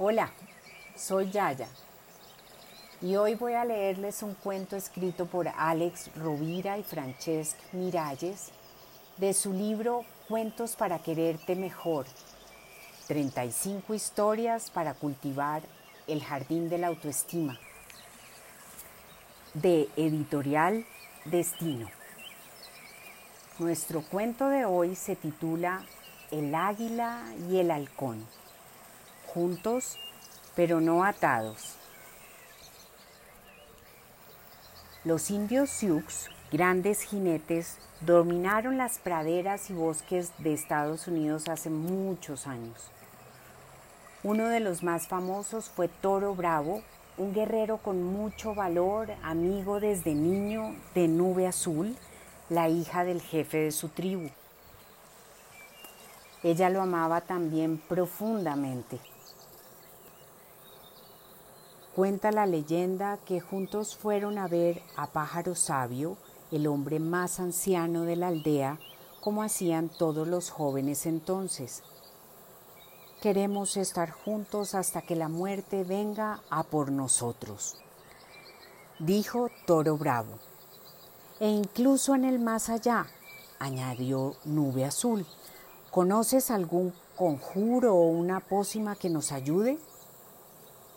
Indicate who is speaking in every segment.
Speaker 1: Hola, soy Yaya y hoy voy a leerles un cuento escrito por Alex Rovira y Francesc Miralles de su libro Cuentos para quererte mejor. 35 historias para cultivar el jardín de la autoestima. De Editorial Destino. Nuestro cuento de hoy se titula El águila y el halcón juntos pero no atados. Los indios Sioux, grandes jinetes, dominaron las praderas y bosques de Estados Unidos hace muchos años. Uno de los más famosos fue Toro Bravo, un guerrero con mucho valor, amigo desde niño de Nube Azul, la hija del jefe de su tribu. Ella lo amaba también profundamente. Cuenta la leyenda que juntos fueron a ver a Pájaro Sabio, el hombre más anciano de la aldea, como hacían todos los jóvenes entonces. Queremos estar juntos hasta que la muerte venga a por nosotros, dijo Toro Bravo. E incluso en el más allá, añadió Nube Azul, ¿conoces algún conjuro o una pócima que nos ayude?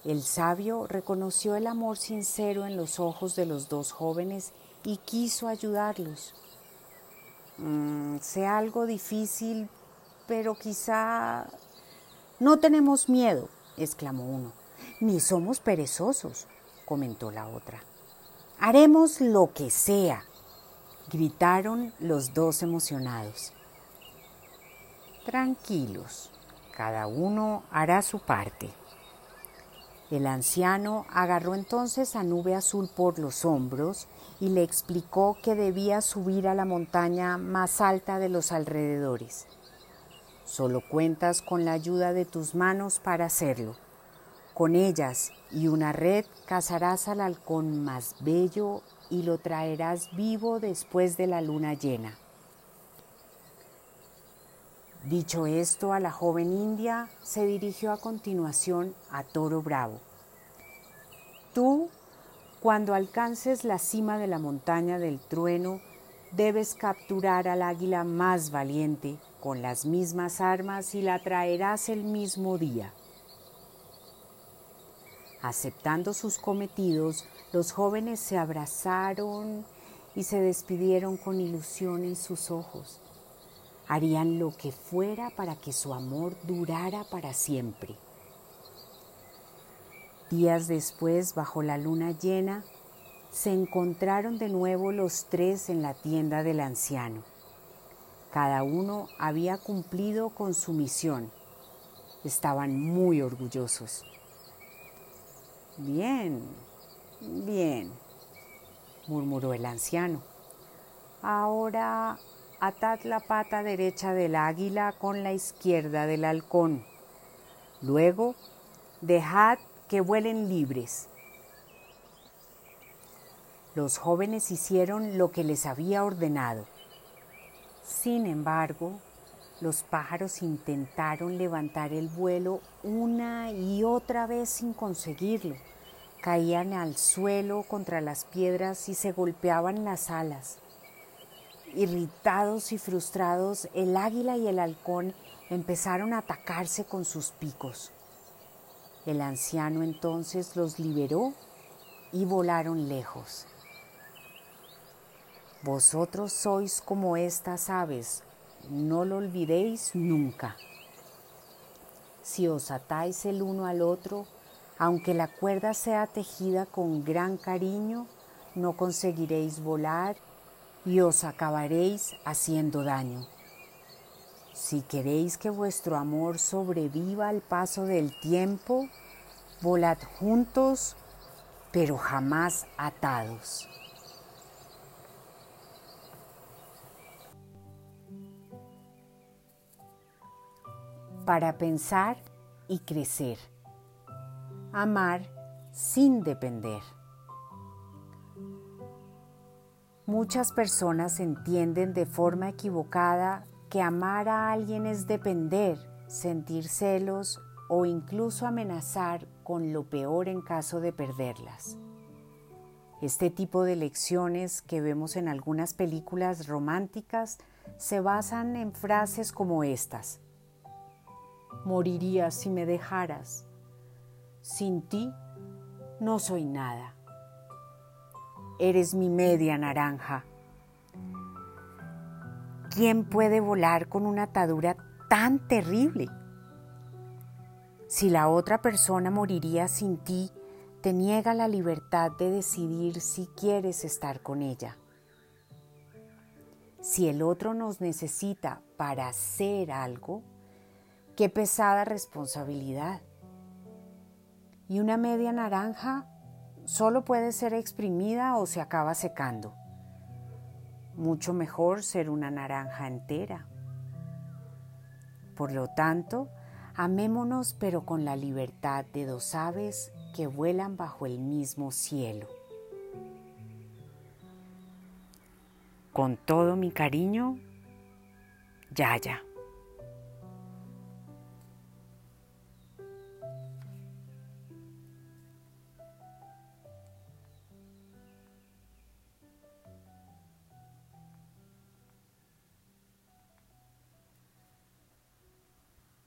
Speaker 1: El sabio reconoció el amor sincero en los ojos de los dos jóvenes y quiso ayudarlos. Mm, sea algo difícil, pero quizá... No tenemos miedo, exclamó uno, ni somos perezosos, comentó la otra. Haremos lo que sea, gritaron los dos emocionados. Tranquilos, cada uno hará su parte. El anciano agarró entonces a Nube Azul por los hombros y le explicó que debía subir a la montaña más alta de los alrededores. Solo cuentas con la ayuda de tus manos para hacerlo. Con ellas y una red cazarás al halcón más bello y lo traerás vivo después de la luna llena. Dicho esto, a la joven india se dirigió a continuación a Toro Bravo. Tú, cuando alcances la cima de la montaña del trueno, debes capturar al águila más valiente con las mismas armas y la traerás el mismo día. Aceptando sus cometidos, los jóvenes se abrazaron y se despidieron con ilusión en sus ojos harían lo que fuera para que su amor durara para siempre. Días después, bajo la luna llena, se encontraron de nuevo los tres en la tienda del anciano. Cada uno había cumplido con su misión. Estaban muy orgullosos. Bien, bien, murmuró el anciano. Ahora atad la pata derecha del águila con la izquierda del halcón. Luego, dejad que vuelen libres. Los jóvenes hicieron lo que les había ordenado. Sin embargo, los pájaros intentaron levantar el vuelo una y otra vez sin conseguirlo. Caían al suelo contra las piedras y se golpeaban las alas. Irritados y frustrados, el águila y el halcón empezaron a atacarse con sus picos. El anciano entonces los liberó y volaron lejos. Vosotros sois como estas aves, no lo olvidéis nunca. Si os atáis el uno al otro, aunque la cuerda sea tejida con gran cariño, no conseguiréis volar y os acabaréis haciendo daño. Si queréis que vuestro amor sobreviva al paso del tiempo, volad juntos, pero jamás atados. Para pensar y crecer. Amar sin depender. Muchas personas entienden de forma equivocada que amar a alguien es depender, sentir celos o incluso amenazar con lo peor en caso de perderlas. Este tipo de lecciones que vemos en algunas películas románticas se basan en frases como estas. Moriría si me dejaras. Sin ti no soy nada. Eres mi media naranja. ¿Quién puede volar con una atadura tan terrible? Si la otra persona moriría sin ti, te niega la libertad de decidir si quieres estar con ella. Si el otro nos necesita para hacer algo, qué pesada responsabilidad. Y una media naranja solo puede ser exprimida o se acaba secando. Mucho mejor ser una naranja entera. Por lo tanto, amémonos pero con la libertad de dos aves que vuelan bajo el mismo cielo. Con todo mi cariño, Yaya.